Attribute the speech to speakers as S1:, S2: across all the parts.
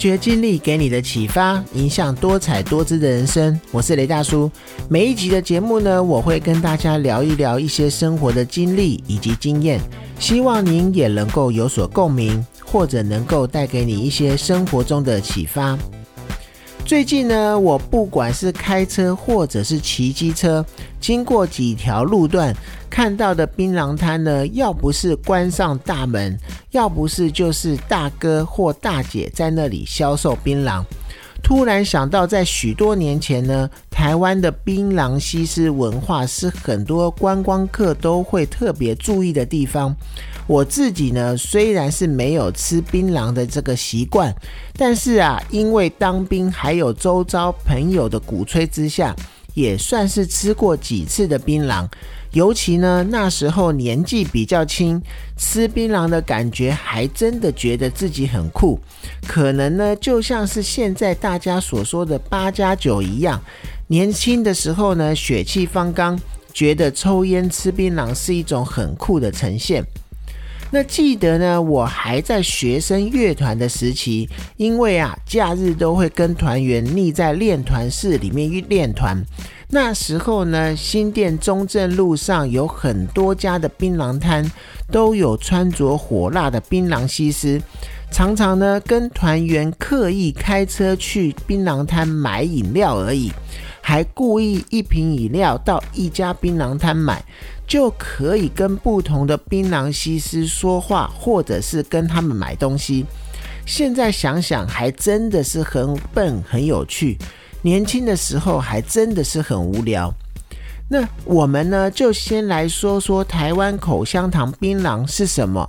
S1: 发掘经历给你的启发，影响多彩多姿的人生。我是雷大叔。每一集的节目呢，我会跟大家聊一聊一些生活的经历以及经验，希望您也能够有所共鸣，或者能够带给你一些生活中的启发。最近呢，我不管是开车或者是骑机车，经过几条路段，看到的槟榔摊呢，要不是关上大门，要不是就是大哥或大姐在那里销售槟榔。突然想到，在许多年前呢，台湾的槟榔西施文化是很多观光客都会特别注意的地方。我自己呢，虽然是没有吃槟榔的这个习惯，但是啊，因为当兵还有周遭朋友的鼓吹之下，也算是吃过几次的槟榔。尤其呢，那时候年纪比较轻，吃槟榔的感觉还真的觉得自己很酷。可能呢，就像是现在大家所说的八加九一样，年轻的时候呢，血气方刚，觉得抽烟吃槟榔是一种很酷的呈现。那记得呢，我还在学生乐团的时期，因为啊，假日都会跟团员腻在练团室里面练团。那时候呢，新店中正路上有很多家的槟榔摊，都有穿着火辣的槟榔西施，常常呢跟团员刻意开车去槟榔摊买饮料而已，还故意一瓶饮料到一家槟榔摊买。就可以跟不同的槟榔西施说话，或者是跟他们买东西。现在想想，还真的是很笨，很有趣。年轻的时候还真的是很无聊。那我们呢，就先来说说台湾口香糖槟榔是什么。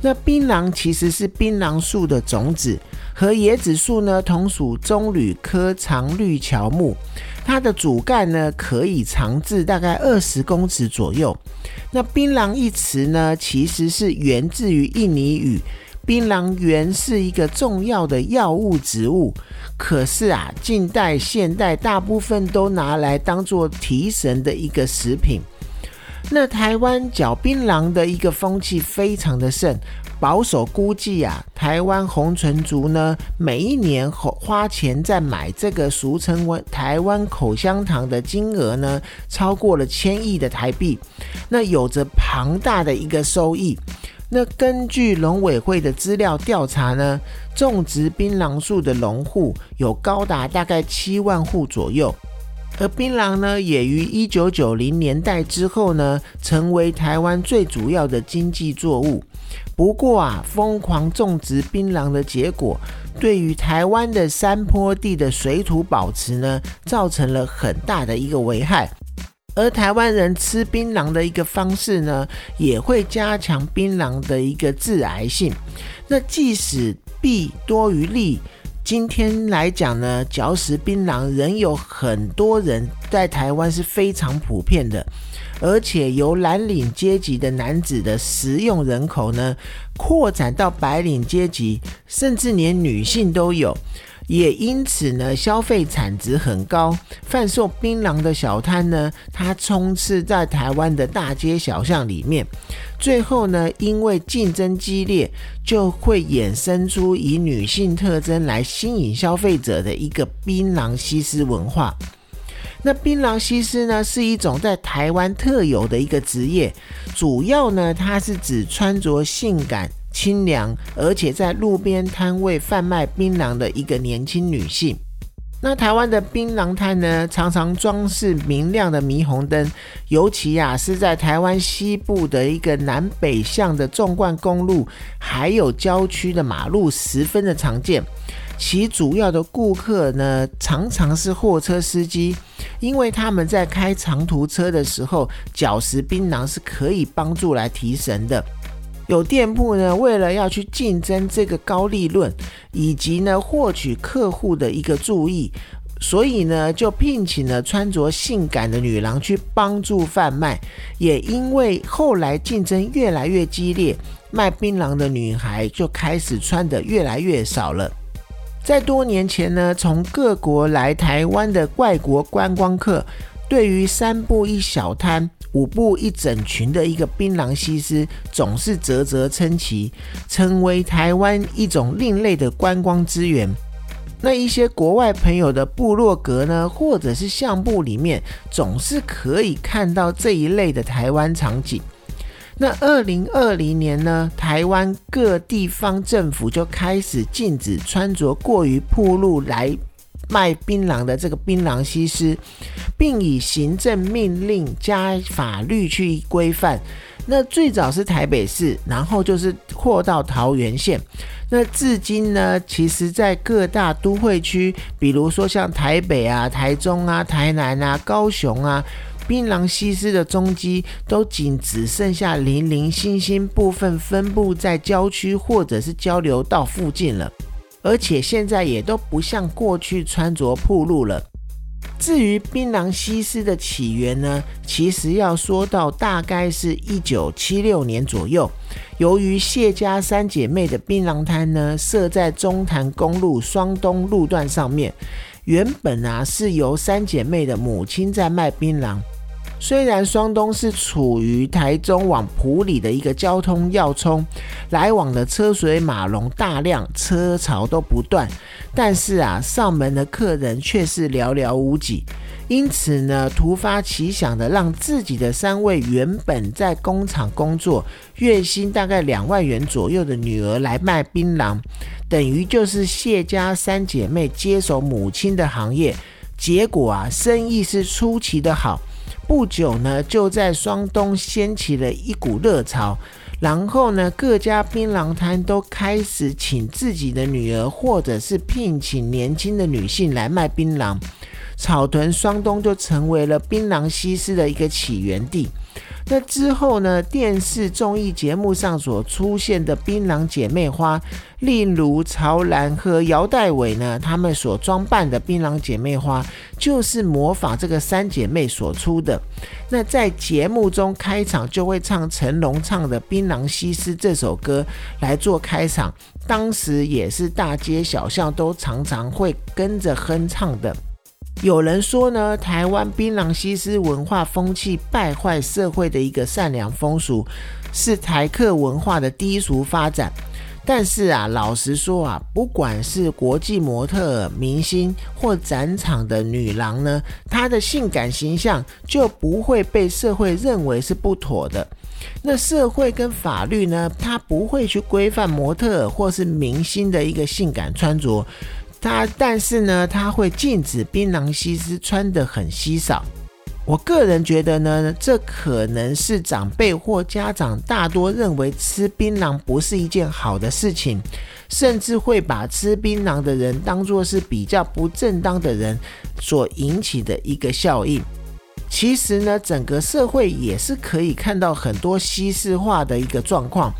S1: 那槟榔其实是槟榔树的种子，和椰子树呢同属棕榈科常绿乔木。它的主干呢，可以长至大概二十公尺左右。那槟榔一词呢，其实是源自于印尼语，槟榔原是一个重要的药物植物。可是啊，近代、现代大部分都拿来当做提神的一个食品。那台湾嚼槟榔的一个风气非常的盛。保守估计啊，台湾红唇族呢，每一年花钱在买这个俗称为台湾口香糖的金额呢，超过了千亿的台币，那有着庞大的一个收益。那根据农委会的资料调查呢，种植槟榔树的农户有高达大概七万户左右。而槟榔呢，也于一九九零年代之后呢，成为台湾最主要的经济作物。不过啊，疯狂种植槟榔的结果，对于台湾的山坡地的水土保持呢，造成了很大的一个危害。而台湾人吃槟榔的一个方式呢，也会加强槟榔的一个致癌性。那即使弊多于利。今天来讲呢，嚼食槟榔仍有很多人在台湾是非常普遍的，而且由蓝领阶级的男子的食用人口呢，扩展到白领阶级，甚至连女性都有。也因此呢，消费产值很高，贩售槟榔的小摊呢，它充斥在台湾的大街小巷里面。最后呢，因为竞争激烈，就会衍生出以女性特征来吸引消费者的一个槟榔西施文化。那槟榔西施呢，是一种在台湾特有的一个职业，主要呢，它是指穿着性感。清凉，而且在路边摊位贩卖槟榔的一个年轻女性。那台湾的槟榔摊呢，常常装饰明亮的霓虹灯，尤其啊是在台湾西部的一个南北向的纵贯公路，还有郊区的马路，十分的常见。其主要的顾客呢，常常是货车司机，因为他们在开长途车的时候，嚼食槟榔是可以帮助来提神的。有店铺呢，为了要去竞争这个高利润，以及呢获取客户的一个注意，所以呢就聘请了穿着性感的女郎去帮助贩卖。也因为后来竞争越来越激烈，卖槟榔的女孩就开始穿的越来越少了。在多年前呢，从各国来台湾的外国观光客。对于三步一小摊、五步一整群的一个槟榔西施，总是啧啧称奇，成为台湾一种另类的观光资源。那一些国外朋友的部落格呢，或者是相簿里面，总是可以看到这一类的台湾场景。那二零二零年呢，台湾各地方政府就开始禁止穿着过于暴露来卖槟榔的这个槟榔西施，并以行政命令加法律去规范。那最早是台北市，然后就是扩到桃园县。那至今呢，其实在各大都会区，比如说像台北啊、台中啊、台南啊、高雄啊。槟榔西施的踪迹都仅只剩下零零星星部分分布在郊区或者是交流道附近了，而且现在也都不像过去穿着铺路了。至于槟榔西施的起源呢，其实要说到大概是一九七六年左右，由于谢家三姐妹的槟榔摊呢设在中潭公路双东路段上面，原本啊是由三姐妹的母亲在卖槟榔。虽然双东是处于台中往埔里的一个交通要冲，来往的车水马龙大量，车潮都不断，但是啊，上门的客人却是寥寥无几。因此呢，突发奇想的让自己的三位原本在工厂工作，月薪大概两万元左右的女儿来卖槟榔，等于就是谢家三姐妹接手母亲的行业。结果啊，生意是出奇的好。不久呢，就在双东掀起了一股热潮，然后呢，各家槟榔摊都开始请自己的女儿，或者是聘请年轻的女性来卖槟榔，草屯双东就成为了槟榔西施的一个起源地。那之后呢？电视综艺节目上所出现的槟榔姐妹花，例如曹兰和姚代伟呢，他们所装扮的槟榔姐妹花，就是模仿这个三姐妹所出的。那在节目中开场就会唱成龙唱的《槟榔西施》这首歌来做开场，当时也是大街小巷都常常会跟着哼唱的。有人说呢，台湾槟榔西施文化风气败坏社会的一个善良风俗，是台客文化的低俗发展。但是啊，老实说啊，不管是国际模特、明星或展场的女郎呢，她的性感形象就不会被社会认为是不妥的。那社会跟法律呢，它不会去规范模特或是明星的一个性感穿着。他但是呢，他会禁止槟榔西施穿得很稀少。我个人觉得呢，这可能是长辈或家长大多认为吃槟榔不是一件好的事情，甚至会把吃槟榔的人当作是比较不正当的人所引起的一个效应。其实呢，整个社会也是可以看到很多西式化的一个状况。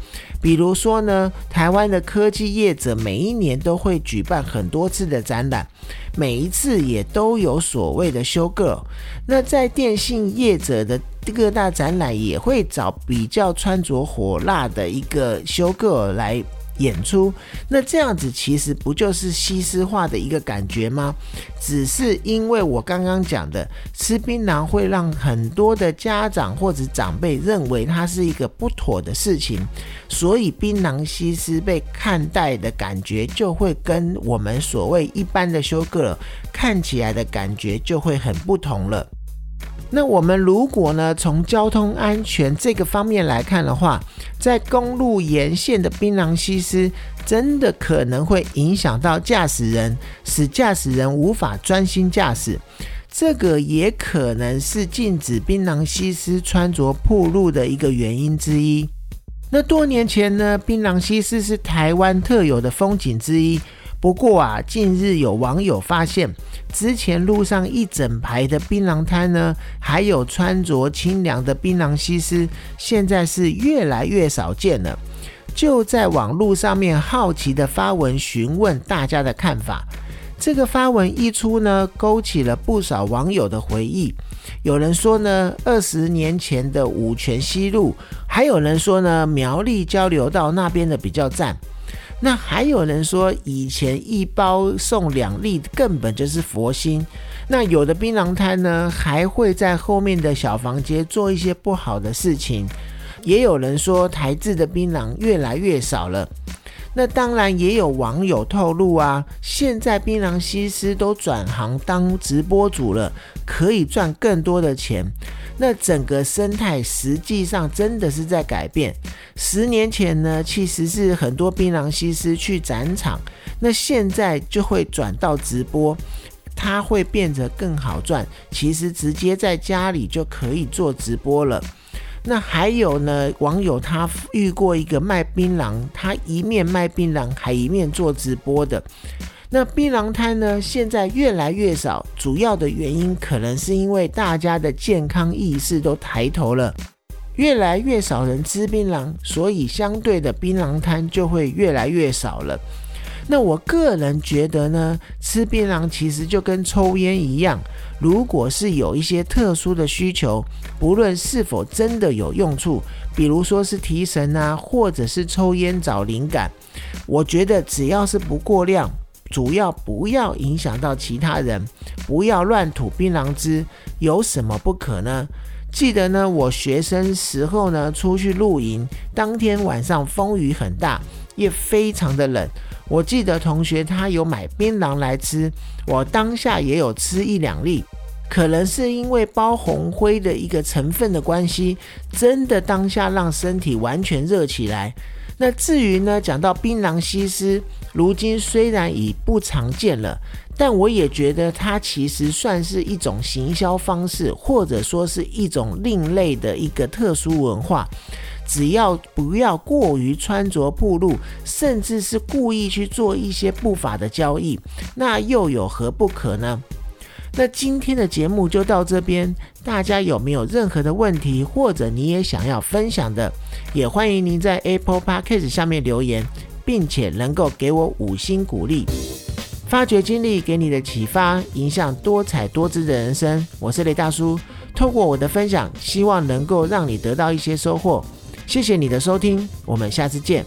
S1: 比如说呢，台湾的科技业者每一年都会举办很多次的展览，每一次也都有所谓的修 girl。那在电信业者的各大展览也会找比较穿着火辣的一个修 girl 来。演出，那这样子其实不就是西施化的一个感觉吗？只是因为我刚刚讲的吃槟榔会让很多的家长或者长辈认为它是一个不妥的事情，所以槟榔西施被看待的感觉就会跟我们所谓一般的修个看起来的感觉就会很不同了。那我们如果呢，从交通安全这个方面来看的话，在公路沿线的槟榔西施，真的可能会影响到驾驶人，使驾驶人无法专心驾驶。这个也可能是禁止槟榔西施穿着铺路的一个原因之一。那多年前呢，槟榔西施是台湾特有的风景之一。不过啊，近日有网友发现，之前路上一整排的槟榔摊呢，还有穿着清凉的槟榔西施，现在是越来越少见了。就在网络上面好奇的发文询问大家的看法。这个发文一出呢，勾起了不少网友的回忆。有人说呢，二十年前的五泉西路；还有人说呢，苗栗交流道那边的比较赞。那还有人说，以前一包送两粒，根本就是佛心。那有的槟榔摊呢，还会在后面的小房间做一些不好的事情。也有人说，台制的槟榔越来越少了。那当然也有网友透露啊，现在槟榔西施都转行当直播主了，可以赚更多的钱。那整个生态实际上真的是在改变。十年前呢，其实是很多槟榔西施去展场，那现在就会转到直播，它会变得更好赚。其实直接在家里就可以做直播了。那还有呢？网友他遇过一个卖槟榔，他一面卖槟榔，还一面做直播的。那槟榔摊呢，现在越来越少，主要的原因可能是因为大家的健康意识都抬头了，越来越少人吃槟榔，所以相对的槟榔摊就会越来越少了。那我个人觉得呢，吃槟榔其实就跟抽烟一样，如果是有一些特殊的需求，不论是否真的有用处，比如说是提神啊，或者是抽烟找灵感，我觉得只要是不过量，主要不要影响到其他人，不要乱吐槟榔汁，有什么不可呢？记得呢，我学生时候呢出去露营，当天晚上风雨很大，也非常的冷。我记得同学他有买槟榔来吃，我当下也有吃一两粒，可能是因为包红灰的一个成分的关系，真的当下让身体完全热起来。那至于呢，讲到槟榔西施，如今虽然已不常见了，但我也觉得它其实算是一种行销方式，或者说是一种另类的一个特殊文化。只要不要过于穿着暴露，甚至是故意去做一些不法的交易，那又有何不可呢？那今天的节目就到这边，大家有没有任何的问题，或者你也想要分享的，也欢迎您在 Apple Podcast 下面留言，并且能够给我五星鼓励。发掘经历给你的启发，影响多彩多姿的人生。我是雷大叔，透过我的分享，希望能够让你得到一些收获。谢谢你的收听，我们下次见。